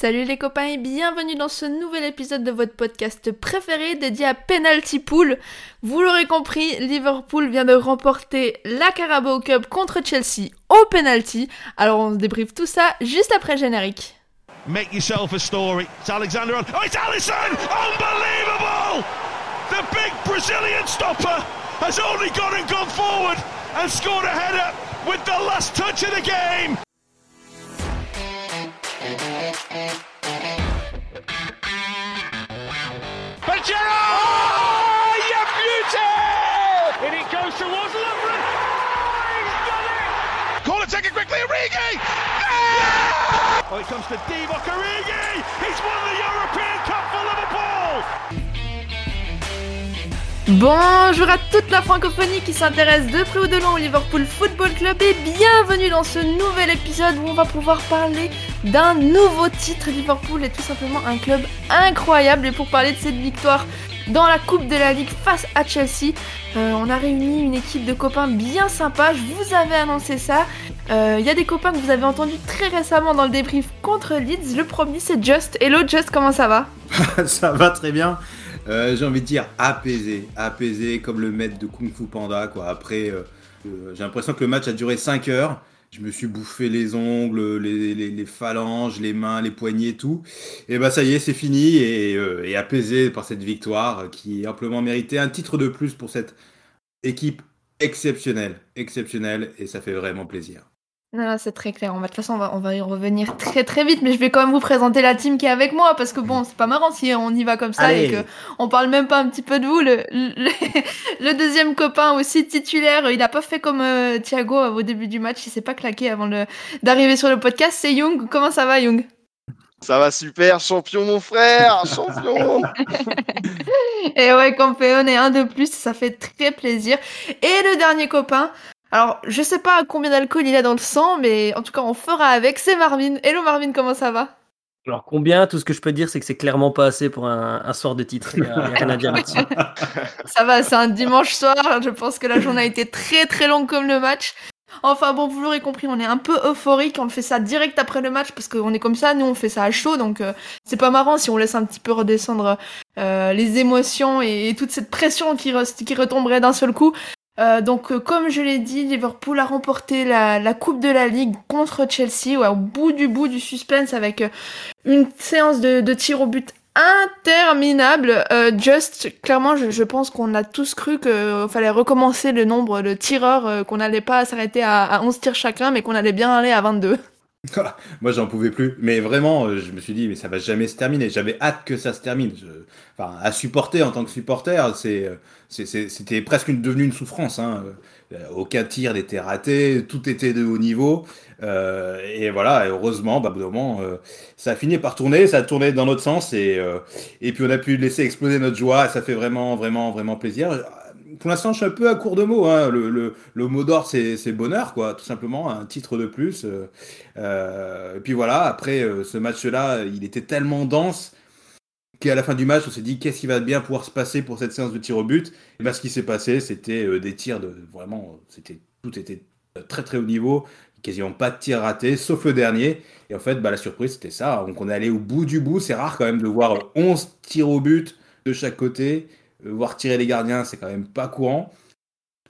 Salut les copains et bienvenue dans ce nouvel épisode de votre podcast préféré dédié à Penalty Pool. Vous l'aurez compris, Liverpool vient de remporter la Carabao Cup contre Chelsea au penalty. Alors on débriefe tout ça juste après le générique. Make yourself a story. It's Alexander. Oh, it's Allison! Unbelievable! The big Brazilian stopper has only gone and gone forward and scored a header with the last touch of the game. Oh, you beauty! And it goes towards Lovren. Oh, he's done it! Corner taken quickly, Origi! Yeah! Oh, it comes to Divock Origi! He's won the European Cup for Liverpool! Bonjour à toute la francophonie qui s'intéresse de près ou de loin au Liverpool Football Club et bienvenue dans ce nouvel épisode où on va pouvoir parler d'un nouveau titre. Liverpool est tout simplement un club incroyable et pour parler de cette victoire dans la Coupe de la Ligue face à Chelsea, euh, on a réuni une équipe de copains bien sympa. Je vous avais annoncé ça. Euh, Il y a des copains que vous avez entendus très récemment dans le débrief contre Leeds. Le premier c'est Just. Hello Just, comment ça va? Ça va très bien. Euh, J'ai envie de dire apaisé, apaisé comme le maître de Kung Fu Panda. Après, euh, euh, j'ai l'impression que le match a duré 5 heures. Je me suis bouffé les ongles, les, phalanges, les mains, les poignets, tout. Et bah ça y est, c'est fini et, apaisé par cette victoire qui amplement méritée. Un titre de plus pour cette équipe exceptionnelle, exceptionnelle et ça fait vraiment plaisir. Non, non, c'est très clair. On va, de toute façon, on va, on va y revenir très très vite, mais je vais quand même vous présenter la team qui est avec moi parce que bon, c'est pas marrant si on y va comme ça Allez. et que on parle même pas un petit peu de vous. Le, le, le deuxième copain aussi titulaire, il a pas fait comme euh, Thiago au début du match, il s'est pas claqué avant d'arriver sur le podcast. C'est Young. Comment ça va, Young? Ça va super, champion mon frère, champion Et ouais, Campeon est un de plus, ça fait très plaisir. Et le dernier copain. Alors, je sais pas combien d'alcool il a dans le sang, mais en tout cas, on fera avec. C'est Marvin. Hello Marvin, comment ça va? Alors combien? Tout ce que je peux dire, c'est que c'est clairement pas assez pour un, un soir de titre. Il n'y a, rien à dire là-dessus. Ça va, c'est un dimanche soir. Je pense que la journée a été très très longue comme le match. Enfin bon, vous l'aurez compris, on est un peu euphorique. On fait ça direct après le match parce qu'on est comme ça. Nous, on fait ça à chaud, donc euh, c'est pas marrant si on laisse un petit peu redescendre euh, les émotions et, et toute cette pression qui, re- qui retomberait d'un seul coup. Euh, donc, euh, comme je l'ai dit, Liverpool a remporté la, Coupe de la Ligue contre Chelsea, au bout du bout du suspense avec euh, une séance de, de tir au but interminable. Just, clairement, je, pense qu'on a tous cru qu'il fallait recommencer le nombre de tireurs, qu'on n'allait pas s'arrêter à, à 11 tirs chacun, mais qu'on allait bien aller à 22. Moi, j'en pouvais plus. Mais vraiment, je me suis dit, mais ça va jamais se terminer. J'avais hâte que ça se termine. Enfin, à supporter en tant que supporter, c'est- c'était presque une- devenu une souffrance. Hein. Euh, Aucun tir n'était raté, tout était de haut niveau. Euh, et voilà, et heureusement, bah, moment, euh, ça a fini par tourner, ça a tourné dans notre sens, et, et puis on a pu laisser exploser notre joie, et ça fait vraiment, vraiment, vraiment plaisir. Pour l'instant, je suis un peu à court de mots. Hein. Le, le, le mot d'or, c'est bonheur, quoi, tout simplement, un titre de plus. Et puis voilà, après ce match-là, il était tellement dense qu'à la fin du match, on s'est dit qu'est-ce qui va bien pouvoir se passer pour cette séance de tir au but? Et ben, ce qui s'est passé, c'était euh, des tirs de vraiment, c'était tout était très très haut niveau, quasiment pas de tirs ratés, sauf le dernier. Et en fait, bah, la surprise, c'était ça. Donc on est allé au bout du bout. C'est rare quand même de voir euh, 11 tirs au but de chaque côté. Euh, voir tirer les gardiens, c'est quand même pas courant.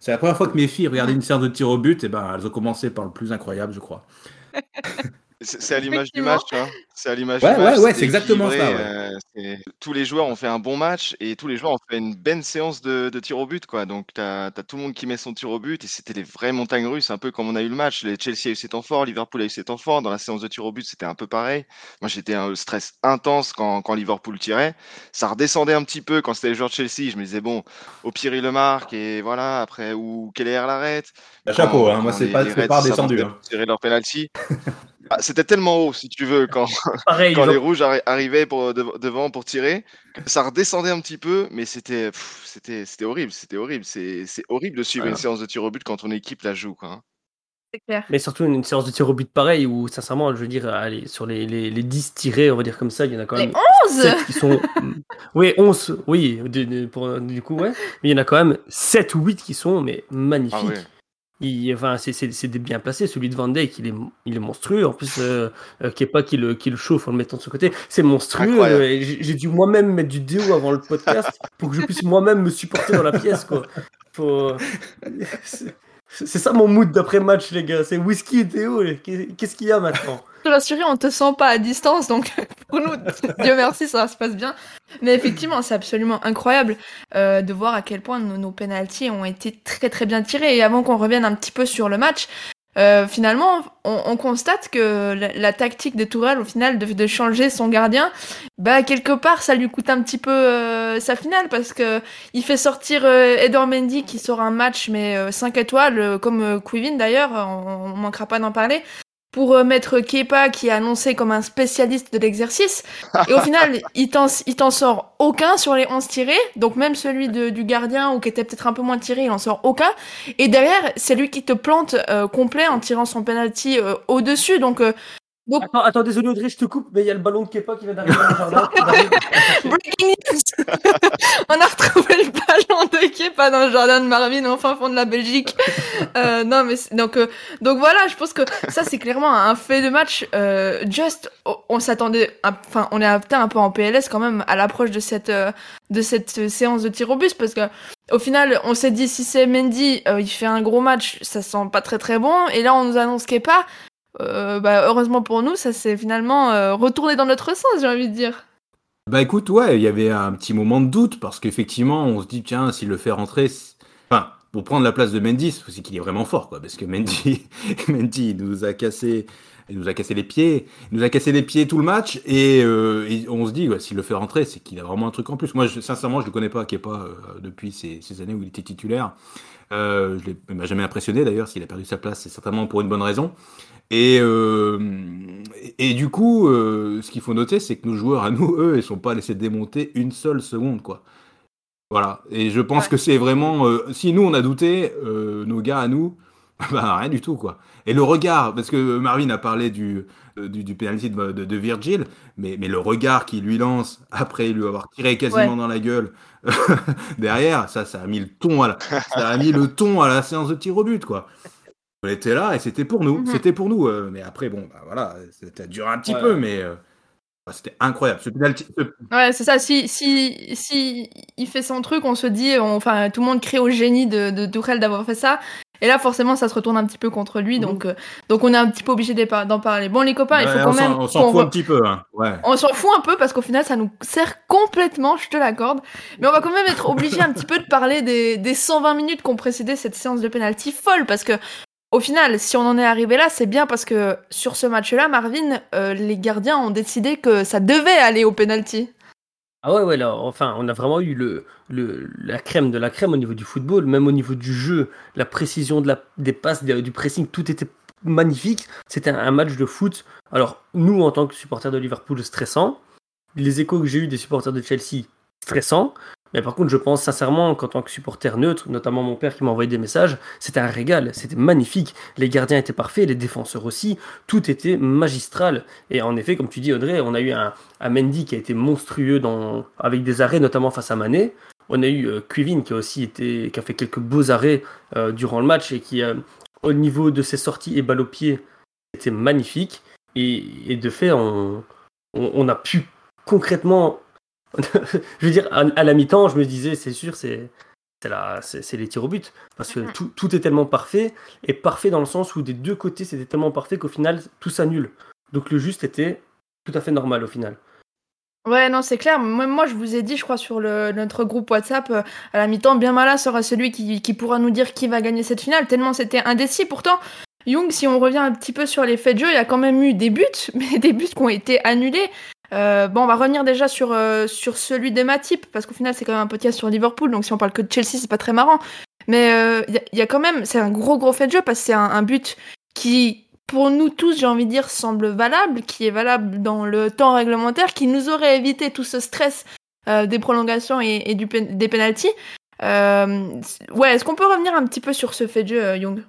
C'est la première fois que mes filles regardaient une séance de tir au but, et ben elles ont commencé par le plus incroyable, je crois. C'est à l'image du match, tu vois. C'est à l'image Ouais, du ouais, match. ouais, c'était c'est exactement ça, ouais. euh, tous les joueurs ont fait un bon match et tous les joueurs ont fait une belle séance de, de tir au but, quoi. Donc, tu as, tout le monde qui met son tir au but et c'était les vraies montagnes russes, un peu comme on a eu le match. Les Chelsea a eu ses temps forts, Liverpool a eu ses temps forts. Dans la séance de tir au but, c'était un peu pareil. Moi, j'étais un stress intense quand, quand Liverpool tirait. Ça redescendait un petit peu quand c'était les joueurs de Chelsea. Je me disais, bon, au pire, il le marque et voilà, après, ou Keller l'arrête. Bah, chapeau, hein, moi c'est pas, pas redescendu. Hein. tirer leur penalty. Ah, C'était tellement haut, si tu veux, quand, Pareil, quand les rouges arri- arrivaient pour, dev- devant pour tirer, ça redescendait un petit peu, mais c'était pff, c'était c'était horrible, c'était horrible. C'est c'est horrible de suivre une séance de tir au but quand ton équipe la joue. Quoi. hein. C'est clair. mais surtout une, une séance de tir au but pareil où, sincèrement, je veux dire, allez, sur les, les, les 10 tirés, on va dire comme ça, il y en a quand Les même 11 7 qui sont. oui, 11, oui, de- de- pour- du coup, ouais. Mais il y en a quand même 7 ou 8 qui sont mais magnifiques. Ah ouais. Il, enfin, c'est bien placé. Celui de Van Dijk, il est, il est monstrueux. En plus, euh, euh, Kepa qui le, qui le chauffe en le mettant de ce côté, c'est monstrueux. Euh, J'ai dû moi-même mettre du déo avant le podcast pour que je puisse moi-même me supporter dans la pièce. quoi. Faut... C'est ça mon mood d'après match, les gars. C'est whisky et déo. Qu'est-ce qu'il y a maintenant? Te on te sent pas à distance, donc pour nous, Dieu merci, ça se passe bien. Mais effectivement, c'est absolument incroyable euh, de voir à quel point nos, nos pénalties ont été très très bien tirés. Et avant qu'on revienne un petit peu sur le match, euh, finalement, on, on, constate que la, tactique de Tourelle, au final, de, changer son gardien, bah quelque part, ça lui coûte un petit peu euh, sa finale parce que il fait sortir euh, Edor Mendy qui sort un match mais 5 euh, étoiles, comme Quivin d'ailleurs, on, on manquera pas d'en parler pour euh, mettre Kepa qui est annoncé comme un spécialiste de l'exercice. Et au final, il t'en sort aucun sur les 11 tirés. Donc même celui de, du gardien ou qui était peut-être un peu moins tiré, il en sort aucun. Et derrière, c'est lui qui te plante euh, complet en tirant son penalty euh, au-dessus. Donc euh, donc... Attends, attends, désolé Audrey, je te coupe, mais il y a le ballon de Kepa qui vient d'arriver dans le jardin. Breaking news On a retrouvé le ballon de Kepa dans le jardin de Marvin au fin fond de la Belgique. Euh, non, mais donc euh, donc voilà, je pense que ça c'est clairement un fait de match. Euh, just, on s'attendait, enfin, on est un peu en PLS quand même à l'approche de cette euh, de cette séance de tir au bus parce que au final, on s'est dit si c'est Mendy, euh, il fait un gros match, ça sent pas très très bon. Et là, on nous annonce Kepa. Euh, bah, heureusement pour nous, ça s'est finalement euh, retourné dans notre sens, j'ai envie de dire. Bah écoute, ouais, il y avait un petit moment de doute parce qu'effectivement, on se dit, tiens, s'il le fait rentrer, enfin, pour prendre la place de Mendy, c'est qu'il est vraiment fort, quoi, parce que Mendy, Mendy nous a cassé, il nous a cassé les pieds, il nous a cassé les pieds tout le match, et, euh, et on se dit, ouais, s'il le fait rentrer, c'est qu'il a vraiment un truc en plus. Moi, sincèrement, je le connais pas, qui est pas euh, depuis ces, années où il était titulaire. Euh, je il m'a jamais impressionné d'ailleurs. S'il a perdu sa place, c'est certainement pour une bonne raison. Et, euh, et, du coup, euh, ce qu'il faut noter, c'est que nos joueurs, à nous, eux, ils sont pas laissés démonter une seule seconde, quoi. Voilà. Et je pense ouais. que c'est vraiment, euh, si nous on a douté, euh, nos gars à nous, bah rien du tout, quoi. Et le regard, parce que Marvin a parlé du du, du penalty de, de, de, Virgil, mais, mais le regard qu'il lui lance après lui avoir tiré quasiment ouais. dans la gueule derrière, ça, ça a mis le ton à la, ça a mis le ton à la séance de tir au but, quoi. On était là et c'était pour nous, mm -hmm. c'était pour nous. Euh, mais après, bon, bah, voilà, ça a duré un petit ouais. peu, mais euh, bah, c'était incroyable. Ce penalty. Ouais, c'est ça. Si, si, si il fait son truc, on se dit, on, enfin, tout le monde crie au génie de, de Tourelle d'avoir fait ça. Et là, forcément, ça se retourne un petit peu contre lui, donc, mmh. euh, donc on est un petit peu obligé d'en parler. Bon, les copains, ouais, il faut quand même. On s'en fout un petit peu, hein. ouais. On s'en fout un peu parce qu'au final, ça nous sert complètement, je te l'accorde. Mais on va quand même être obligé un petit peu de parler des, des 120 minutes qui ont précédé cette séance de penalty folle parce que au final, si on en est arrivé là, c'est bien parce que sur ce match-là, Marvin, euh, les gardiens ont décidé que ça devait aller au penalty. Ah ouais, ouais, là, enfin, on a vraiment eu le, la crème de la crème au niveau du football, même au niveau du jeu, la précision des passes, du pressing, tout était magnifique. C'était un, un, match de foot. Alors, nous, en tant que supporters de Liverpool, stressant. Les échos que j'ai eu des supporters de Chelsea, stressant. Mais par contre, je pense sincèrement qu'en tant que supporter neutre, notamment mon père qui m'a envoyé des messages, c'était un régal, c'était magnifique. Les gardiens étaient parfaits, les défenseurs aussi, tout était magistral. Et en effet, comme tu dis Audrey, on a eu un, Mendy qui a été monstrueux avec des arrêts, notamment face à Mané. On a eu euh, qui a aussi été, qui a fait quelques beaux arrêts euh, durant le match et qui, euh, au niveau de ses sorties et balles au pied, était magnifique. Et, de fait, on a pu concrètement je veux dire, à, à la mi-temps, je me disais, c'est sûr, c'est c'est les tirs au but. Parce que tout, tout, est tellement parfait, et parfait dans le sens où des deux côtés, c'était tellement parfait qu'au final, tout s'annule. Donc le juste était tout à fait normal au final. Ouais, non, c'est clair. Moi, moi, je vous ai dit, je crois, sur le, notre groupe WhatsApp, euh, à la mi-temps, bien malin sera celui qui, qui pourra nous dire qui va gagner cette finale, tellement c'était indécis. Pourtant, Young, si on revient un petit peu sur les faits de jeu, il y a quand même eu des buts, mais des buts qui ont été annulés. Euh, bon, on va revenir déjà sur, euh, sur celui de Matip, parce qu'au final, c'est quand même un podcast sur Liverpool, donc si on parle que de Chelsea, c'est pas très marrant. Mais il euh, y, a quand même, c'est un gros gros fait de jeu, parce que c'est un, but qui, pour nous tous, j'ai envie de dire, semble valable, qui est valable dans le temps réglementaire, qui nous aurait évité tout ce stress euh, des prolongations et, du, des penalties. ouais, est-ce qu'on peut revenir un petit peu sur ce fait de jeu, Young?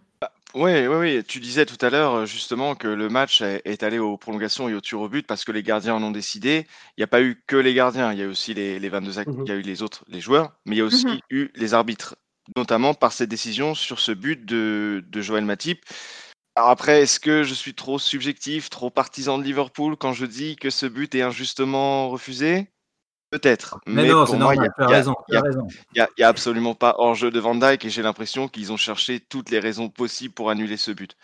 Oui, oui, oui. Tu disais tout à l'heure justement que le match est allé aux prolongations et au tir au but parce que les gardiens en ont décidé. Il n'y a pas eu que les gardiens, il y a aussi les, les 22 mmh il y a eu les autres, les joueurs, mais il y a aussi mmh eu les arbitres. notamment par cette décision sur ce but de, de Joël Matip. Alors après, est-ce que je suis trop subjectif, trop partisan de Liverpool quand je dis que ce but est injustement refusé? Peut-être. Mais, non, c'est normal, il n'y a, y a absolument pas hors-jeu de Van Dyke et j'ai l'impression qu'ils ont cherché toutes les raisons possibles pour annuler ce but.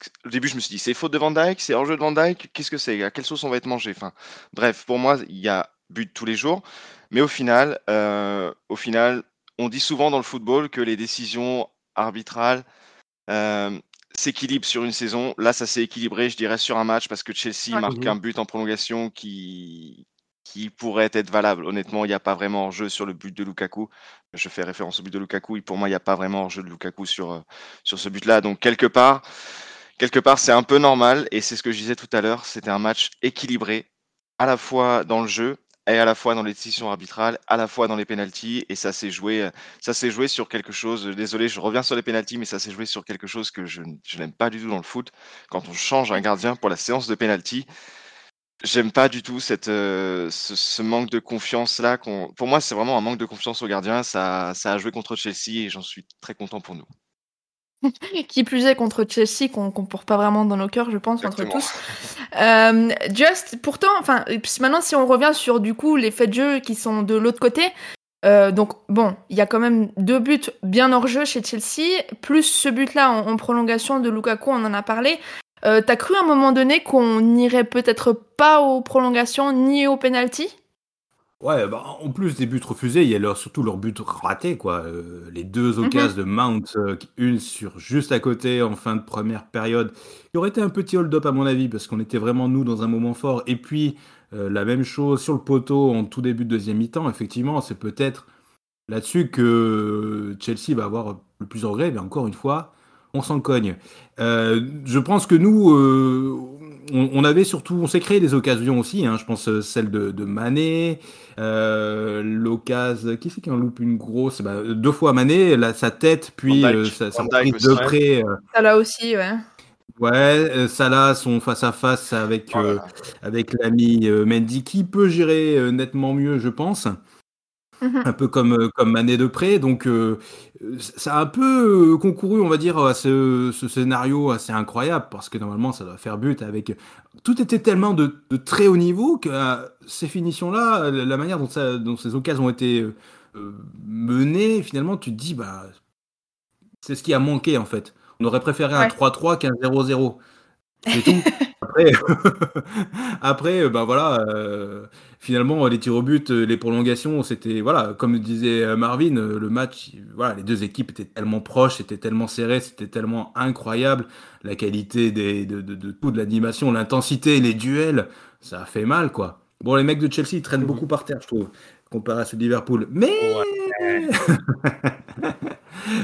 Que, au début, je me suis dit, c'est faute de Van Dyke, c'est hors-jeu de Van Dyke, qu'est-ce que c'est À quelle sauce on va être mangé enfin, Bref, pour moi, il y a but tous les jours. Mais au final, euh, au final, on dit souvent dans le football que les décisions arbitrales euh, s'équilibrent sur une saison. Là, ça s'est équilibré, je dirais, sur un match parce que Chelsea marque Mhm. un but en prolongation qui, qui pourrait être valable. Honnêtement, il n'y a pas vraiment hors-jeu sur le but de Lukaku. Je fais référence au but de Lukaku. Pour moi, il n'y a pas vraiment hors-jeu de Lukaku sur, euh, sur ce but-là. Donc, quelque part, quelque part, c'est un peu normal. Et c'est ce que je disais tout à l'heure. C'était un match équilibré, à la fois dans le jeu et à la fois dans les décisions arbitrales, à la fois dans les pénalties. Et ça s'est joué, euh, joué sur quelque chose. Désolé, je reviens sur les pénalties, mais ça s'est joué sur quelque chose que je, je n'aime pas du tout dans le foot. Quand on change un gardien pour la séance de pénalty, J'aime pas du tout cette, euh, ce, ce manque de confiance là. qu'on- Pour moi, c'est vraiment un manque de confiance au gardien. Ça, ça a joué contre Chelsea et j'en suis très content pour nous. Qui plus est contre Chelsea, qu'on qu'on porte pas vraiment dans nos cœurs, je pense, entre tous. Euh, Just, pourtant, enfin, maintenant, si on revient sur du coup les faits de jeu qui sont de l'autre côté, euh, donc bon, il y a quand même deux buts bien hors jeu chez Chelsea, plus ce but-là en, en prolongation de Lukaku, on en a parlé. Euh, T'as cru à un moment donné qu'on n'irait peut-être pas aux prolongations ni aux penalty Ouais, bah, en plus des buts refusés, il y a leur, surtout leurs buts ratés, quoi. Euh, les deux Mhm. occasions de Mount, euh, une sur juste à côté en fin de première période, il aurait été un petit hold-up à mon avis, parce qu'on était vraiment nous dans un moment fort. Et puis euh, la même chose sur le poteau en tout début de deuxième mi-temps, effectivement, c'est peut-être là-dessus que Chelsea va avoir le plus de regrets, mais encore une fois, on s'en cogne. Euh, je pense que nous, euh, on, on avait surtout, on s'est créé des occasions aussi, hein, je pense euh, celle de, de Mané, euh, l'occasion, qui c'est qui en loupe une grosse? Bah, Deux fois Mané, là, sa tête, puis Van Dijk. euh, sa, sa Van Dijk reprise de près. euh, Ça là aussi, ouais. ouais, Salah, son face-à-face avec, là euh, là. avec l'ami Mendy, qui peut gérer nettement mieux, je pense Mhm. un peu comme, euh, comme Mané de près. Donc, euh, euh, ça a un peu euh, concouru, on va dire, à ce, ce scénario assez incroyable, parce que normalement, ça doit faire but avec. Tout était tellement de, de très haut niveau que ces finitions-là, la manière dont, ça, dont ces occasions ont été euh, menées, finalement, tu te dis, bah, c'est ce qui a manqué, en fait. On aurait préféré un Ouais. 3-3 qu'un 0-0. C'est tout. Après, après, euh, bah voilà, euh, finalement, les tirs au but, euh, les prolongations, c'était, voilà, comme disait Marvin, le match, voilà, les deux équipes étaient tellement proches, c'était tellement serré, c'était tellement incroyable, la qualité des, de, de, de tout, de l'animation, l'intensité, les duels, ça a fait mal, quoi. Bon, les mecs de Chelsea, ils traînent Mhm. beaucoup par terre, je trouve, comparé à de Liverpool. Mais,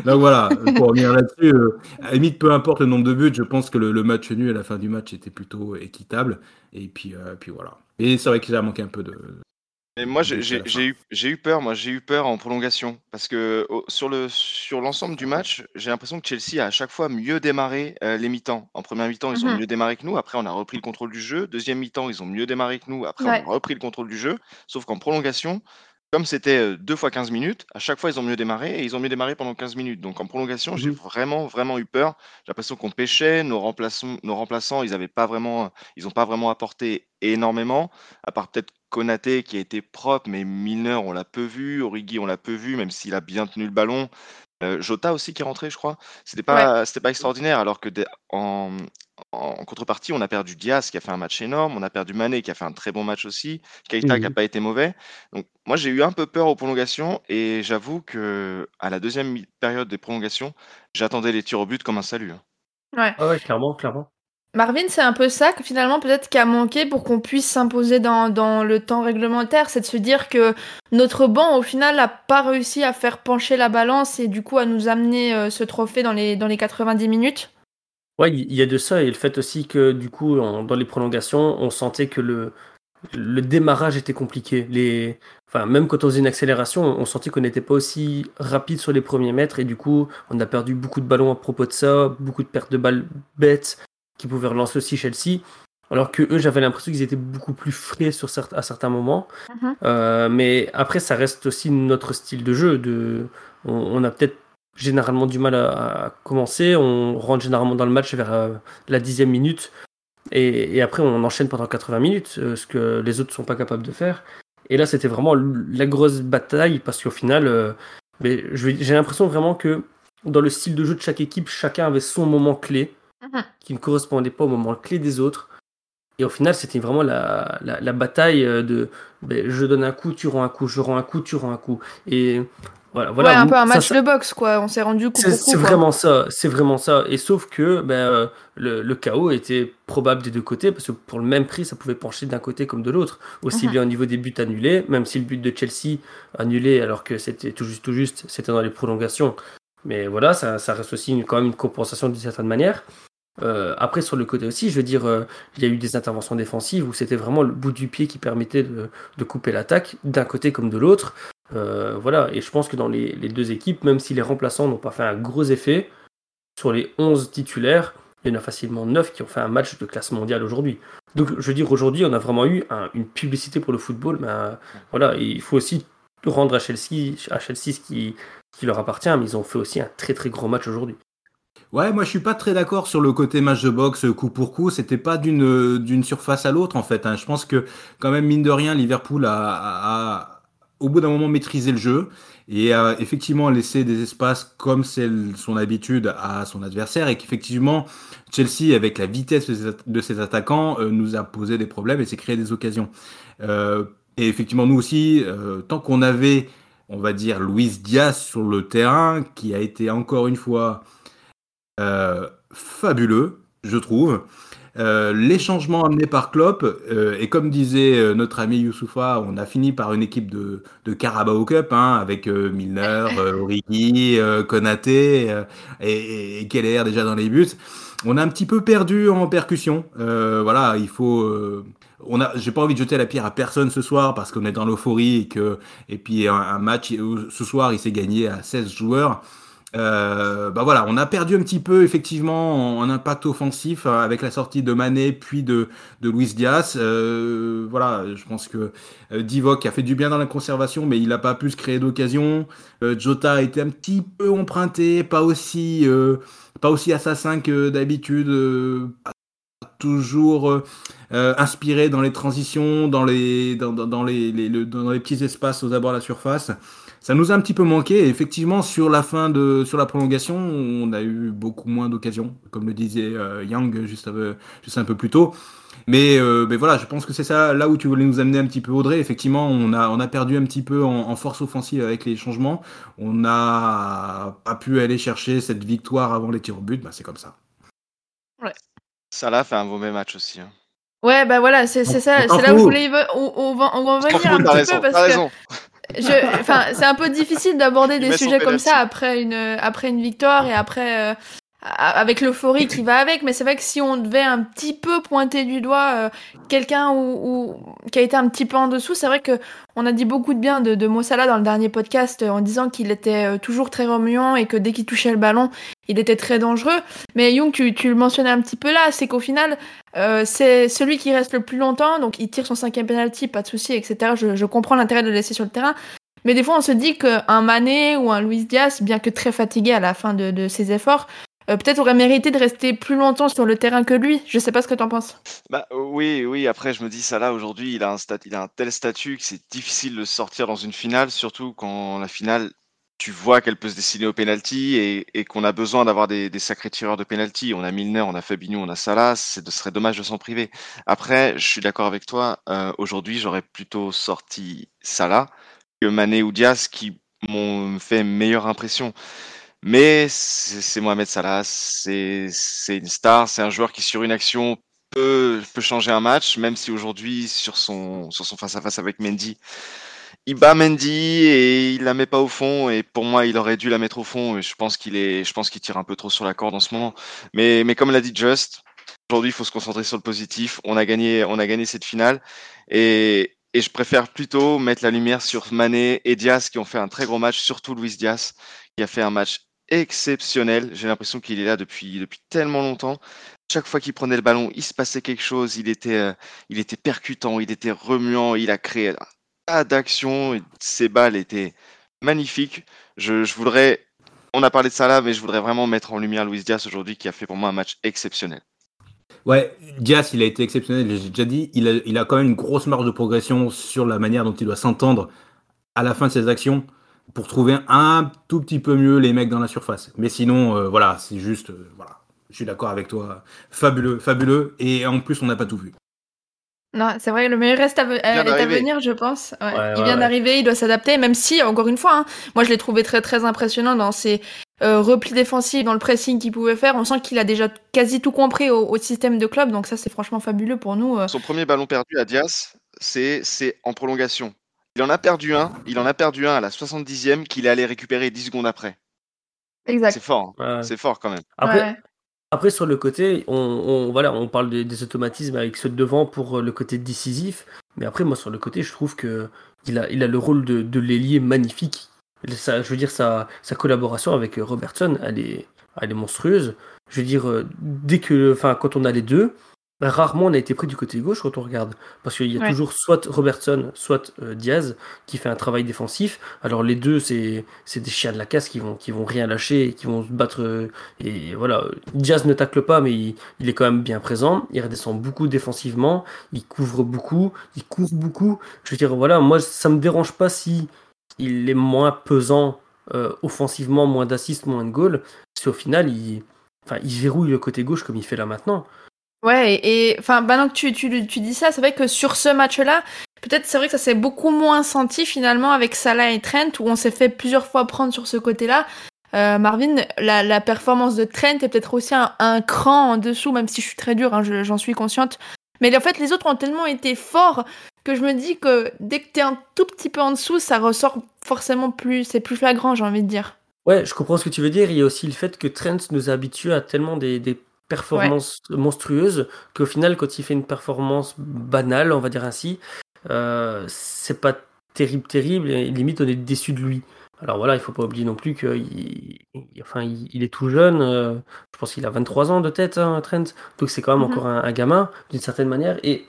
donc voilà, pour revenir là-dessus, euh, à limite, peu importe le nombre de buts, je pense que le, le match nul à la fin du match était plutôt équitable. Et puis, euh, puis voilà. Et c'est vrai qu'il a manqué un peu de. Mais moi, j'ai eu, j'ai eu peur. Moi, j'ai eu peur en prolongation parce que sur le sur l'ensemble du match, j'ai l'impression que Chelsea a à chaque fois mieux démarré euh, les mi-temps. En première mi-temps, ils ont Mhm. mieux démarré que nous. Après, on a repris le contrôle du jeu. Deuxième mi-temps, ils ont mieux démarré que nous. Après, Ouais. on a repris le contrôle du jeu. Sauf qu'en prolongation, comme c'était deux fois 15 minutes, à chaque fois, ils ont mieux démarré et ils ont mieux démarré pendant 15 minutes. Donc, en prolongation, j'ai Mhm. vraiment, vraiment eu peur. J'ai l'impression qu'on pêchait. Nos remplaçants, nos remplaçants, ils avaient pas vraiment, ils ont pas vraiment apporté énormément, à part peut-être Konaté qui a été propre, mais Milner, on l'a peu vu. Origi, on l'a peu vu, même s'il a bien tenu le ballon. Euh, Jota aussi qui est rentré, je crois. C'était pas, c'était pas extraordinaire, alors que des- en, en contrepartie, on a perdu Diaz qui a fait un match énorme, on a perdu Mané qui a fait un très bon match aussi, Keita qui n'a pas été mauvais. Donc moi j'ai eu un peu peur aux prolongations et j'avoue que à la deuxième période des prolongations, j'attendais les tirs au but comme un salut. hein. Ouais. Ah ouais, clairement, clairement. Marvin, c'est un peu ça que finalement peut-être qui a manqué pour qu'on puisse s'imposer dans, dans le temps réglementaire, c'est de se dire que notre banc au final n'a pas réussi à faire pencher la balance et du coup à nous amener euh, ce trophée dans les, dans les 90 minutes. Ouais, il y a de ça et le fait aussi que du coup, en- dans les prolongations, on sentait que le, le démarrage était compliqué. Les, enfin, même quand on faisait une accélération, on sentait qu'on n'était pas aussi rapide sur les premiers mètres et du coup, on a perdu beaucoup de ballons à propos de ça, beaucoup de pertes de balles bêtes qui pouvaient relancer aussi Chelsea. Alors que eux, j'avais l'impression qu'ils étaient beaucoup plus frais sur certes- à certains moments. Mhm. Euh, mais après, ça reste aussi notre style de jeu. De, on, on a peut-être généralement du mal à, commencer. On rentre généralement dans le match vers euh, la dixième minute. Et, après, on enchaîne pendant 80 minutes, euh, ce que les autres ne sont pas capables de faire. Et là, c'était vraiment la grosse bataille parce qu'au final, euh, j'ai l'impression vraiment que dans le style de jeu de chaque équipe, chacun avait son moment clé mhm. qui ne correspondait pas au moment clé des autres. Et au final, c'était vraiment la, la, bataille de ben, je donne un coup, tu rends un coup, je rends un coup, tu rends un coup. Et voilà, voilà. Ouais, un peu un match de boxe, quoi. On s'est rendu coup C'est vraiment ça, c'est vraiment ça. Et sauf que ben, euh, le, le, chaos était probable des deux côtés, parce que pour le même prix, ça pouvait pencher d'un côté comme de l'autre. Aussi mhm. bien au niveau des buts annulés, même si le but de Chelsea annulé, alors que c'était tout juste, tout juste, c'était dans les prolongations. Mais voilà, ça, ça reste aussi une, quand même une compensation d'une certaine manière. Euh, après, sur le côté aussi, je veux dire, euh, il y a eu des interventions défensives où c'était vraiment le bout du pied qui permettait de, de couper l'attaque, d'un côté comme de l'autre. Euh, voilà, et je pense que dans les, deux équipes, même si les remplaçants n'ont pas fait un gros effet, sur les 11 titulaires, il y en a facilement 9 qui ont fait un match de classe mondiale aujourd'hui. Donc je veux dire, aujourd'hui, on a vraiment eu une publicité pour le football, mais voilà, il faut aussi rendre à Chelsea, à Chelsea ce qui, leur appartient, mais ils ont fait aussi un très très gros match aujourd'hui. Ouais, moi je suis pas très d'accord sur le côté match de boxe coup pour coup. C'était pas d'une d'une surface à l'autre en fait. Hein. Je pense que quand même mine de rien, Liverpool a au bout d'un moment maîtriser le jeu et euh, effectivement laisser des espaces comme c'est son habitude à son adversaire et qu'effectivement Chelsea avec la vitesse de ses attaquants euh, nous a posé des problèmes et s'est créé des occasions. Euh, et effectivement nous aussi, tant qu'on avait on va dire Luis Diaz sur le terrain qui a été encore une fois fabuleux, je trouve. Euh, les changements amenés par Klopp, euh, et comme disait euh, notre ami Youssoufa, on a fini par une équipe de, de Carabao Cup, hein, avec Milner, Origi, Konaté et, et, Keller déjà dans les buts. On a un petit peu perdu en percussion. voilà, il faut. on a, j'ai pas envie de jeter la pierre à personne ce soir parce qu'on est dans l'euphorie et que, et puis un, un match ce soir il s'est gagné à 16 joueurs. Euh, bah on a perdu un petit peu effectivement en, impact offensif euh, avec la sortie de Mané puis de, de Luis Diaz. Euh, voilà, je pense que Divock a fait du bien dans la conservation, mais il n'a pas pu se créer d'occasion. Jota a été un petit peu emprunté, pas aussi, pas aussi assassin que d'habitude, toujours inspiré dans les transitions, dans les, dans les petits espaces aux abords de la surface ça nous a un petit peu manqué. Et effectivement, sur la fin de, sur la prolongation, on a eu beaucoup moins d'occasions, comme le disait euh, Yang juste, euh, juste un peu plus tôt. Mais, euh, mais voilà, je pense que c'est ça là où tu voulais nous amener un petit peu, Audrey. Effectivement, on a, on a perdu un petit peu en, force offensive avec les changements. On n'a pas pu aller chercher cette victoire avant les tirs au but. Bah, c'est comme ça. Ouais. Salah fait un mauvais match aussi. Hein. Ouais, bah voilà, c'est ça. C'est là où je voulais. On, on, va, on va en venir un petit peu parce que. Enfin, c'est un peu difficile d'aborder des sujets comme ça après une après une victoire et après euh, avec l'euphorie qui va avec. Mais c'est vrai que si on devait un petit peu pointer du doigt euh, quelqu'un ou, qui a été un petit peu en dessous, c'est vrai que on a dit beaucoup de bien de, de Mossala dans le dernier podcast euh, en disant qu'il était toujours très remuant et que dès qu'il touchait le ballon, il était très dangereux. Mais Young, tu, le mentionnais un petit peu là, c'est qu'au final, c'est celui qui reste le plus longtemps, donc il tire son cinquième penalty, pas de souci, etc. Je, comprends l'intérêt de le laisser sur le terrain. Mais des fois, on se dit qu'un Mané ou un Luis Diaz, bien que très fatigué à la fin de ses efforts, euh, peut-être aurait mérité de rester plus longtemps sur le terrain que lui. Je sais pas ce que tu en penses. Bah oui, oui. Après, je me dis ça là aujourd'hui, il a un il a un tel statut que c'est difficile de sortir dans une finale, surtout quand la finale, tu vois qu'elle peut se dessiner au penalty et, et qu'on a besoin d'avoir des, des, sacrés tireurs de penalty. On a Milner, on a Fabinho, on a Salah. Ce serait dommage de s'en priver. Après, je suis d'accord avec toi. Euh, aujourd'hui, j'aurais plutôt sorti Salah que Mané ou Diaz qui m'ont fait meilleure impression. Mais c'est Mohamed Salah, c'est une star, c'est un joueur qui sur une action peut, peut changer un match, même si aujourd'hui sur son sur son face à face avec Mendy, il bat Mendy et il la met pas au fond. Et pour moi, il aurait dû la mettre au fond. Et je pense qu'il est, je pense qu'il tire un peu trop sur la corde en ce moment. Mais mais comme l'a dit Just, aujourd'hui, il faut se concentrer sur le positif. On a gagné, on a gagné cette finale et et je préfère plutôt mettre la lumière sur Mané et Diaz qui ont fait un très gros match, surtout Luis Diaz qui a fait un match exceptionnel. J'ai l'impression qu'il est là depuis, tellement longtemps. Chaque fois qu'il prenait le ballon, il se passait quelque chose. Il était, euh, il percutant, il était remuant, il a créé un tas d'actions. Ses balles étaient magnifiques. Je, je voudrais on a parlé de ça là, mais je voudrais vraiment mettre en lumière Luis Diaz aujourd'hui qui a fait pour moi un match exceptionnel. Ouais, Diaz, il a été exceptionnel, j'ai déjà dit. Il a, il a quand même une grosse marge de progression sur la manière dont il doit s'entendre à la fin de ses actions pour trouver un tout petit peu mieux les mecs dans la surface. Mais sinon, euh, voilà, c'est juste, euh, voilà, je suis d'accord avec toi, fabuleux, fabuleux. Et en plus, on n'a pas tout vu. Non, c'est vrai, le meilleur reste à, vient est à venir, je pense. Ouais. Ouais, il ouais, vient ouais. d'arriver, il doit s'adapter, même si, encore une fois, hein, moi je l'ai trouvé très très impressionnant dans ses euh, replis défensifs, dans le pressing qu'il pouvait faire. On sent qu'il a déjà quasi tout compris au, au système de club, donc ça c'est franchement fabuleux pour nous. euh. Son premier ballon perdu à Diaz, c'est c'est en prolongation. Il en a perdu un, il en a perdu un à la 70e qu'il est allé récupérer 10 secondes après. Exact. C'est fort, hein. Ouais. c'est fort quand même. Après, Ouais. Après, sur le côté, on, on- voilà, on parle des, des automatismes avec ceux de devant pour euh, le côté décisif. Mais après, moi, sur le côté, je trouve que il a, il a le rôle de, de l'ailier magnifique. Ça, je veux dire, sa, sa collaboration avec euh, Robertson, elle est, elle est monstrueuse. Je veux dire, euh, dès que, enfin, quand on a les deux, rarement on a été pris du côté gauche quand on regarde. Parce qu'il y a Ouais. toujours soit Robertson, soit euh, Diaz qui fait un travail défensif. Alors les deux, c'est c'est des chiens de la casse qui vont, qui vont rien lâcher, qui vont se battre. euh, et voilà, Diaz ne tacle pas, mais il, il est quand même bien présent. Il redescend beaucoup défensivement, il couvre beaucoup, il court beaucoup. Je veux dire, voilà, moi, ça me dérange pas si il est moins pesant euh, offensivement, moins d'assists, moins de goals. Si au final, il, enfin, il verrouille le côté gauche comme il fait là maintenant. Ouais, et enfin, maintenant que tu, tu, tu dis ça, c'est vrai que sur ce match-là, peut-être c'est vrai que ça s'est beaucoup moins senti finalement avec Salah et Trent, où on s'est fait plusieurs fois prendre sur ce côté-là. Euh, Marvin, la, la performance de Trent est peut-être aussi un, cran en dessous, même si je suis très dure, hein, je- j'en suis consciente. Mais en fait, les autres ont tellement été forts que je me dis que dès que t'es un tout petit peu en dessous, ça ressort forcément plus, c'est plus flagrant, j'ai envie de dire. Ouais, je comprends ce que tu veux dire. Il y a aussi le fait que Trent nous a habitués à tellement des performances monstrueuses qu'au final, quand il fait une performance banale, on va dire ainsi, euh, c'est pas terrible, terrible. Et limite, on est déçu de lui. Alors voilà, il faut pas oublier non plus qu'il il- enfin, il, il est tout jeune. euh, je pense qu'il a 23 ans de tête, hein, Trent. Donc c'est quand même Mhm. encore un, un gamin, d'une certaine manière. Et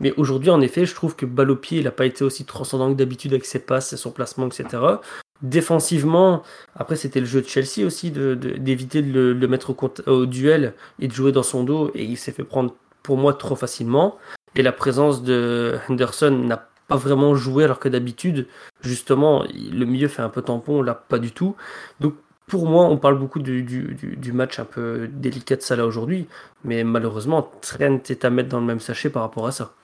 mais aujourd'hui, en effet, je trouve que pied, il n'a pas été aussi transcendant que d'habitude avec ses passes, son placement, etc. Défensivement, après, c'était le jeu de Chelsea aussi, de- de- d'éviter de, le, mettre au, duel et de jouer dans son dos. Et il s'est fait prendre, pour moi, trop facilement. Et la présence de Henderson n'a pas vraiment joué, alors que d'habitude, justement, le milieu fait un peu tampon, là, pas du tout. Donc, pour moi, on parle beaucoup du, du- du match un peu délicat de Salah aujourd'hui. Mais malheureusement, Trent est à mettre dans le même sachet par rapport à ça.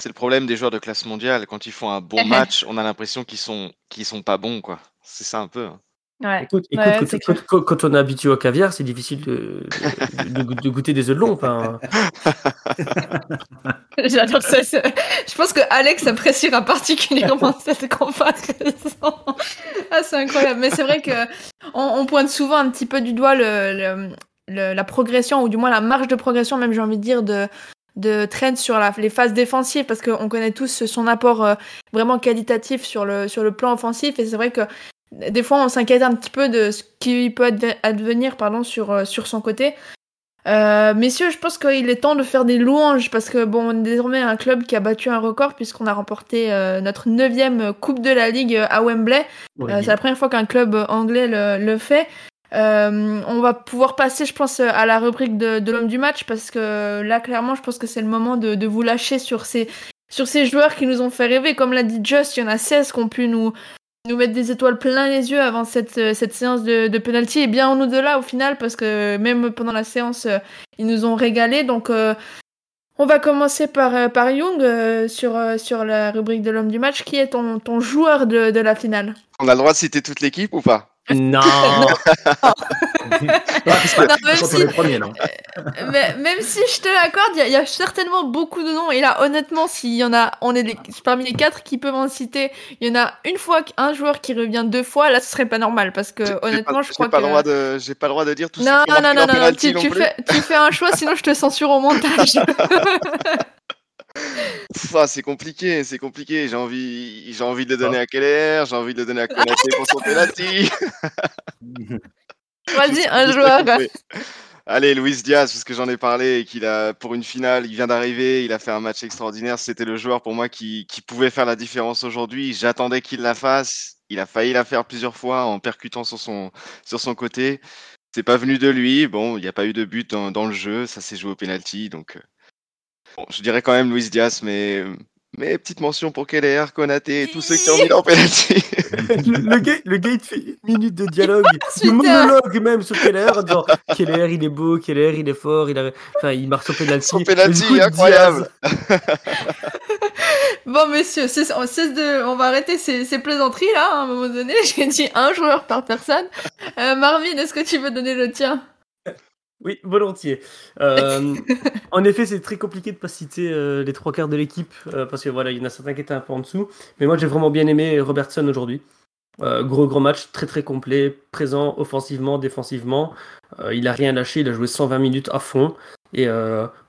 C'est le problème des joueurs de classe mondiale. Quand ils font un bon match, on a l'impression qu'ils sont, qu'ils sont pas bons, quoi. C'est ça un peu. hein. Ouais. Écoute, écoute, Ouais, quand, c'est quand- quand- quand on est habitué au caviar, c'est difficile de, de, de- de goûter des œufs de long. Enfin, J'adore ça. c'est- Je pense que Alex appréciera particulièrement cette comparaison. Ah, c'est incroyable. Mais c'est vrai que on, on pointe souvent un petit peu du doigt le, le- le- la progression, ou du moins la marge de progression, même j'ai envie de dire, de, de Trent sur la- les phases défensives, parce qu'on connaît tous son apport euh, vraiment qualitatif sur le, sur le plan offensif. Et c'est vrai que des fois, on s'inquiète un petit peu de ce qui peut adve- advenir pardon, sur, euh, sur son côté. Euh, messieurs, je pense qu'il est temps de faire des louanges parce que bon, on est désormais un club qui a battu un record puisqu'on a remporté euh, notre neuvième Coupe de la Ligue à Wembley. Euh, c'est la première fois qu'un club anglais le, le fait. Euh, on va pouvoir passer, je pense, à la rubrique de, de l'homme du match parce que là, clairement, je pense que c'est le moment de, de vous lâcher sur ces, sur ces joueurs qui nous ont fait rêver. Comme l'a dit Just, il y en a 16 qui ont pu nous, nous mettre des étoiles plein les yeux avant cette, euh, cette séance de, de penalty et bien en au-delà au final parce que même pendant la séance, euh, ils nous ont régalé. Donc, euh, on va commencer par, euh, par Young euh, sur, sur la rubrique de l'homme du match. Qui est ton, ton joueur de, de la finale? On a le droit de citer toute l'équipe ou pas? non, Non, même, Quand si, on est premier, non mais- même si je te l'accorde, il y, a- il y a certainement beaucoup de noms. Et là, honnêtement, s'il y en a, on est les- parmi les quatre qui peuvent en citer, il y en a une fois qu'un joueur qui revient deux fois, là, ce serait pas normal parce que honnêtement, pas- je crois pas que. le droit de, j'ai pas le droit de dire tout Non, ont non, non, non, non, tu, non tu fais, tu fais un choix, sinon je te censure au montage. Ah, c'est compliqué, c'est compliqué. J'ai envie, j'ai envie de le donner à Keller, j'ai envie de le donner à Konaté pour son penalty. Vas-y, un joueur. Allez, Luis Diaz, parce que j'en ai parlé et qu'il a pour une finale, il vient d'arriver, il a fait un match extraordinaire. C'était le joueur pour moi qui, qui pouvait faire la différence aujourd'hui. J'attendais qu'il la fasse. Il a failli la faire plusieurs fois en percutant sur son, sur son côté. C'est pas venu de lui. Bon, il n'y a pas eu de but dans, dans le jeu. Ça s'est joué au penalty. Donc, euh, bon, je dirais quand même Luis Diaz, mais, mais petite mention pour Keller, Konaté et tous ceux qui ont mis en penalty. le, le gars, le gars, il te fait une minute de dialogue, de Putain. monologue même sur Keller, en disant Keller, il est beau, Keller, il est fort, il, a... enfin, il marque son penalty. Son penalty, incroyable. Diaz- Bon, messieurs, on, cesse de, on va arrêter ces, ces plaisanteries là. À un moment donné, j'ai dit un joueur par personne. Euh, Marvin, est-ce que tu veux donner le tien? Oui, volontiers. Euh, en effet, c'est très compliqué de pas citer euh, les trois quarts de l'équipe euh, parce que voilà, il y en a certains qui étaient un peu en dessous. Mais moi, j'ai vraiment bien aimé Robertson aujourd'hui. Gros gros match, très très complet, présent offensivement, défensivement. Il a rien lâché, il a joué 120 minutes à fond. Et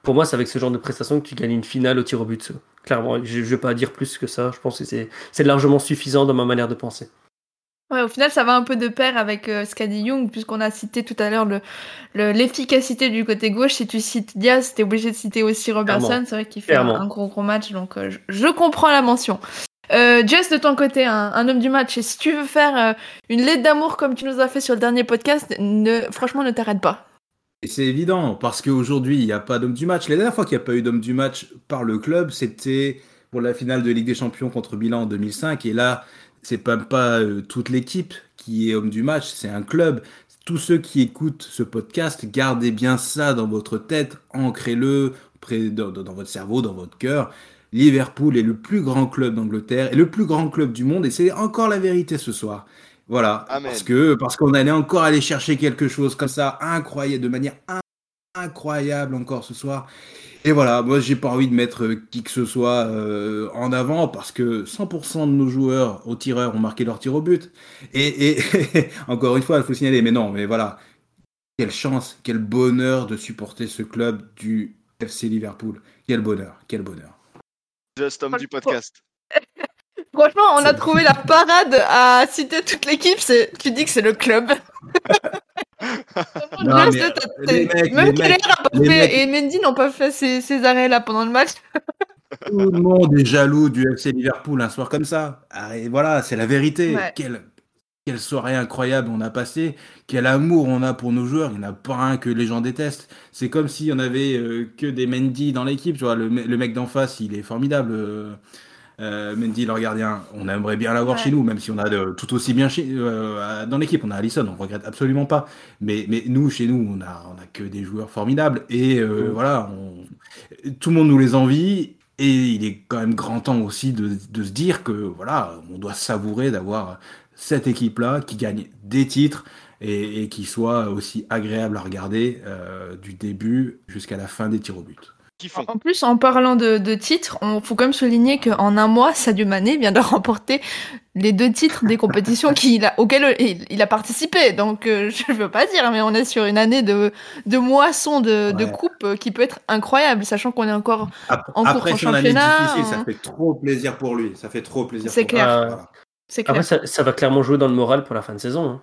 pour moi, c'est avec ce genre de prestation que tu gagnes une finale au tir au but. Clairement, je ne vais pas dire plus que ça. Je pense que c'est largement suffisant dans ma manière de penser. Ouais, au final, ça va un peu de pair avec euh, ce qu'a dit Young, puisqu'on a cité tout à l'heure le- le- l'efficacité du côté gauche. Si tu cites Diaz, t'es obligé de citer aussi Robertson. C'est vrai qu'il fait un, gros gros match, donc euh, je, je comprends la mention. Euh, Jess, de ton côté, un, un homme du match. Et si tu veux faire euh, une lettre d'amour comme tu nous as fait sur le dernier podcast, ne, franchement, ne t'arrête pas. Et c'est évident, parce qu'aujourd'hui, il n'y a pas d'homme du match. La dernière fois qu'il n'y a pas eu d'homme du match par le club, c'était pour la finale de Ligue des Champions contre Milan en 2005. Et là, c'est pas, pas euh, toute l'équipe qui est homme du match, c'est un club. Tous ceux qui écoutent ce podcast, gardez bien ça dans votre tête, ancrez-le dans, dans- votre cerveau, dans votre cœur. Liverpool est le plus grand club d'Angleterre et le plus grand club du monde, et c'est encore la vérité ce soir. Voilà, Amen. parce que parce qu'on allait encore aller chercher quelque chose comme ça, incroyable, de manière in- incroyable encore ce soir. Et voilà, moi j'ai pas envie de mettre euh, qui que ce soit euh, en avant parce que 100% de nos joueurs au tireur ont marqué leur tir au but. Et, et encore une fois, il faut signaler, mais non, mais voilà, quelle chance, quel bonheur de supporter ce club du FC Liverpool. Quel bonheur, quel bonheur. Just homme du podcast. Franchement, on a trouvé la parade à citer toute l'équipe. Tu dis que c'est le club. Non, mais, euh, t'as- les mecs, même Keller pas fait mecs- et Mendy n'ont pas fait ces, ces arrêts là pendant le match. Tout le monde est jaloux du FC Liverpool un soir comme ça. Ah, Et voilà, c'est la vérité. Ouais. Quelle, quelle soirée incroyable on a passé. Quel amour on a pour nos joueurs. Il n'y en a pas un que les gens détestent. C'est comme si on avait euh, que des Mendy dans l'équipe. Tu vois, le, me- le mec d'en face, il est formidable. euh, euh, Mendy, leur gardien, on aimerait bien l'avoir Ouais. chez nous, même si on a de- tout aussi bien chez, euh, dans l'équipe. On a Allison, on regrette absolument pas. Mais, mais nous, chez nous, on a, on a que des joueurs formidables. Et euh, Mm. voilà, on- tout le monde nous les envie. Et il est quand même grand temps aussi de, de se dire que voilà, on doit savourer d'avoir cette équipe-là qui gagne des titres et, et qui soit aussi agréable à regarder euh, du début jusqu'à la fin des tirs au but. Qui font En plus, en parlant de, de titres, on faut quand même souligner qu'en un mois, Sadio Mané vient de remporter les deux titres des compétitions qu'il a, auxquelles il, il a participé. Donc, euh, je veux pas dire, mais on est sur une année de, de moisson de, de Ouais. coupe euh, qui peut être incroyable, sachant qu'on est encore Après, En cours, après en championnat, difficile, on- ça fait trop plaisir pour lui. Ça fait trop plaisir. C'est pour clair. lui. Voilà. C'est clair. Après, ça, ça va clairement jouer dans le moral pour la fin de saison. hein.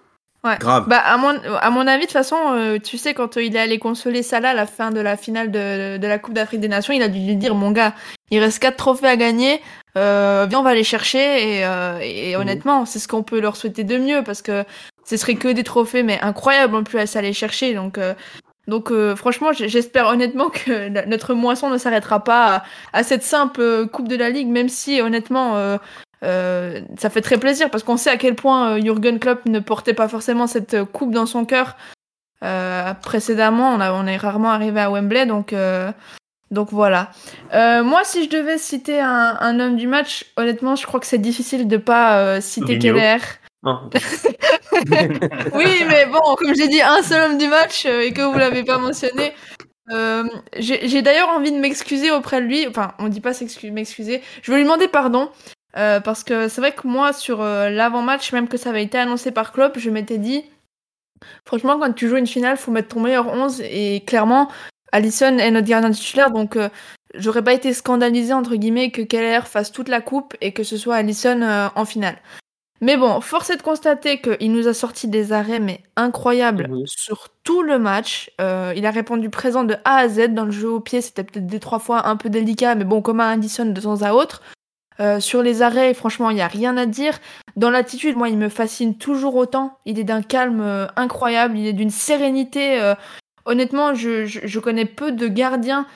Grave. Bah, à mon, à mon avis, de toute façon, euh, tu sais, quand euh, il est allé consoler Salah à la fin de la finale de, de la Coupe d'Afrique des Nations, il a dû lui dire, mon gars, il reste quatre trophées à gagner, euh, viens, on va les chercher. Et, et Mhm. honnêtement, c'est ce qu'on peut leur souhaiter de mieux, parce que ce serait que des trophées, mais incroyables en plus à s'aller chercher. Donc, donc franchement, j'espère honnêtement que la- notre moisson ne s'arrêtera pas à, à cette simple Coupe de la Ligue, même si honnêtement, euh, ça fait très plaisir parce qu'on sait à quel point euh, Jürgen Klopp ne portait pas forcément cette euh, coupe dans son cœur. Euh, précédemment, on, a, on est rarement arrivé à Wembley, donc, euh, donc voilà. Moi, si je devais citer un, un homme du match, honnêtement, je crois que c'est difficile de pas citer. Keller. Hein, Oui, mais bon, comme j'ai dit, un seul homme du match et que vous l'avez pas mentionné. euh, j'ai d'ailleurs envie de m'excuser auprès de lui. Enfin, on dit pas m'excuser. Je veux lui demander pardon. Euh, parce que c'est vrai que moi, sur euh, l'avant-match, même que ça avait été annoncé par Klopp, je m'étais dit, franchement, quand tu joues une finale, faut mettre ton meilleur 11. Et clairement, Allison est notre gardien titulaire, donc euh, j'aurais pas été scandalisé entre guillemets que Keller fasse toute la coupe et que ce soit Allison en finale. Mais bon, force est de constater qu'il nous a sorti des arrêts mais incroyables sur tout le match. Euh, il a répondu présent de A à Z dans le jeu au pied. C'était peut-être des trois fois un peu délicat, mais bon, comme à Allison de temps à autre. Euh, sur les arrêts, franchement, il n'y a rien à dire. Dans l'attitude, moi, il me fascine toujours autant. Il est d'un calme euh, incroyable, il est d'une sérénité. euh, honnêtement, je, je, je connais peu de gardiens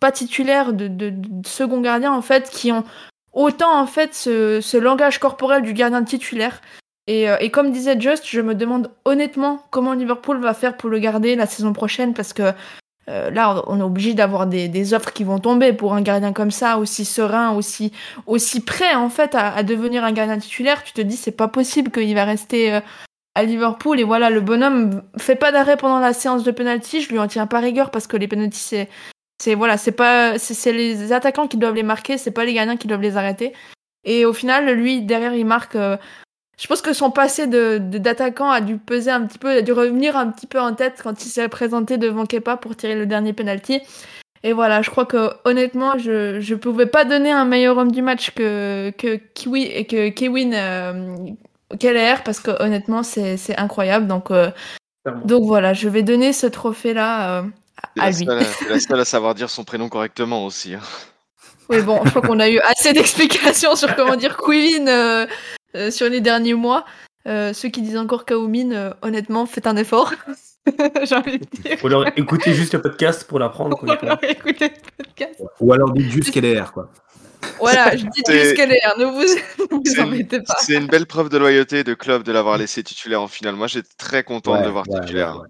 pas titulaires, de, second gardien, en fait, qui ont autant, en fait, ce, ce langage corporel du gardien titulaire. Et, et comme disait Just, je me demande honnêtement comment Liverpool va faire pour le garder la saison prochaine, parce que euh, là, on est obligé d'avoir des, offres qui vont tomber pour un gardien comme ça, aussi serein, aussi, aussi prêt en fait à, devenir un gardien titulaire. Tu te dis, c'est pas possible qu'il va rester euh, à Liverpool. Et voilà, le bonhomme fait pas d'arrêt pendant la séance de penalty. Je lui en tiens pas rigueur parce que les penalties, c'est, c'est voilà, c'est pas, c'est, c'est les attaquants qui doivent les marquer, c'est pas les gardiens qui doivent les arrêter. Et au final, lui derrière, il marque. euh, je pense que son passé de, d'attaquant a dû peser un petit peu, a dû revenir un petit peu en tête quand il s'est présenté devant Kepa pour tirer le dernier penalty. Et voilà, je crois que honnêtement, je je pouvais pas donner un meilleur homme du match que que Kiwi et que Kewin euh, Keller parce que honnêtement, c'est c'est incroyable. Donc euh, donc voilà, je vais donner ce trophée là C'est à la, lui. seule, c'est la seule à savoir dire son prénom correctement aussi. hein. Oui, bon, je crois qu'on a eu assez d'explications sur comment dire Queen euh, euh, sur les derniers mois. Euh, ceux qui disent encore Kaomin, euh, honnêtement, faites un effort. J'ai envie de dire. Ou alors écoutez juste le podcast pour l'apprendre. Ou alors écoutez le podcast. Ou alors dites juste qu'elle est R, quoi. Voilà, je dis juste qu'elle est, hein, ne vous, ne vous embêtez pas. c'est une belle preuve de loyauté de club de l'avoir laissé titulaire en finale. Moi, j'étais très content de le voir ouais, titulaire. ouais,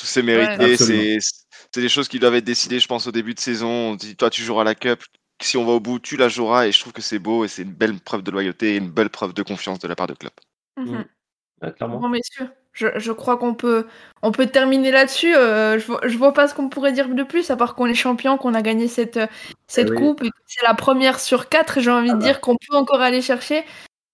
que c'est mérité. c'est des choses qui doivent être décidées, je pense, au début de saison. On dit, toi, tu joueras la Cup. Si on va au bout, tu la joueras. Et je trouve que c'est beau et c'est une belle preuve de loyauté et une belle preuve de confiance de la part de club. Mhm. Ouais, clairement. Bon, messieurs, je, je crois qu'on peut, on peut terminer là-dessus. Euh, je, vois- je vois pas ce qu'on pourrait dire de plus, à part qu'on est champion, qu'on a gagné cette, cette Eh oui. coupe, et que c'est la première sur quatre, j'ai envie de dire qu'on peut encore aller chercher.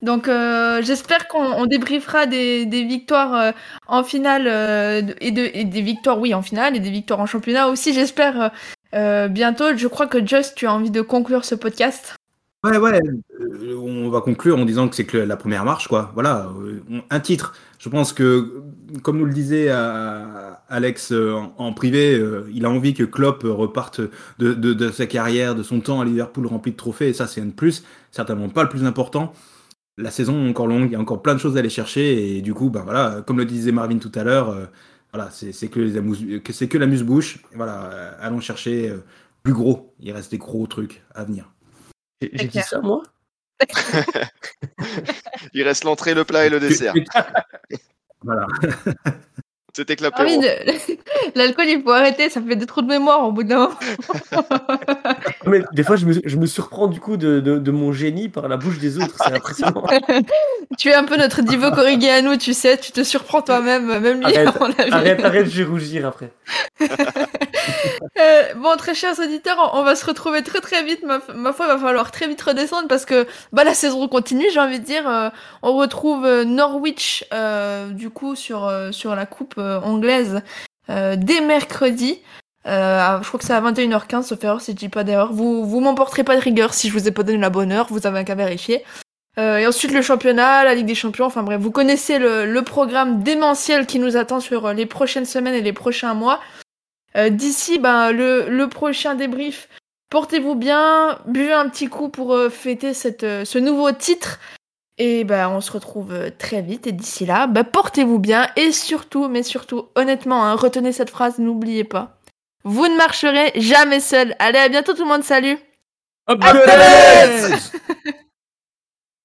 Donc euh, j'espère qu'on on débriefera des, des victoires euh, en finale euh, et, de, et des victoires, oui, en finale, et des victoires en championnat aussi, j'espère euh, bientôt. Je crois que Just, tu as envie de conclure ce podcast. Ouais, ouais, euh, on va conclure en disant que c'est que la première marche, quoi. Voilà, euh, un titre. Je pense que, comme nous le disait Alex en, privé, il a envie que Klopp reparte de, de, sa carrière, de son temps à Liverpool rempli de trophées, et ça c'est un de plus, certainement pas le plus important. La saison est encore longue, il y a encore plein de choses à aller chercher, et du coup, bah voilà, comme le disait Marvin tout à l'heure, voilà, c'est que, les amuse- que c'est que la muse-bouche. Voilà, euh, allons chercher euh, plus gros. Il reste des gros trucs à venir. J'ai dit ça, moi? Il reste l'entrée, le plat et le dessert. Voilà. C'était que Ah oui, l'apéro. de- l'alcool, il faut arrêter, ça fait des trous de mémoire au bout d'un moment. Mais des fois, je me, je me surprends du coup de, de, de mon génie par la bouche des autres. C'est impressionnant. tu es un peu notre Divo corrigé à nous, tu sais, tu te surprends toi-même, même lui, Arrête, avis. Arrête, arrête, je vais rougir après. Euh, bon, très chers auditeurs, on va se retrouver très très vite. Ma, ma foi, il va falloir très vite redescendre parce que bah, la saison continue, j'ai envie de dire. Euh, on retrouve euh, Norwich, euh, du coup, sur, euh, sur la coupe euh, anglaise dès mercredi. Euh, je crois que c'est à 21h15, sauf erreur si je dis pas d'erreur. Vous, vous m'emporterez pas de rigueur si je vous ai pas donné la bonne heure, vous avez qu'à vérifier. Euh, et ensuite le championnat, la Ligue des Champions, enfin bref, vous connaissez le, le programme démentiel qui nous attend sur les prochaines semaines et les prochains mois. Euh, D'ici ben, le, le prochain débrief, portez-vous bien, buvez un petit coup pour euh, fêter cette, euh, ce nouveau titre. Et ben, on se retrouve très vite. Et d'ici là, ben, portez-vous bien. Et surtout, mais surtout, honnêtement, hein, retenez cette phrase, n'oubliez pas. Vous ne marcherez jamais seul. Allez, à bientôt tout le monde, salut Hop,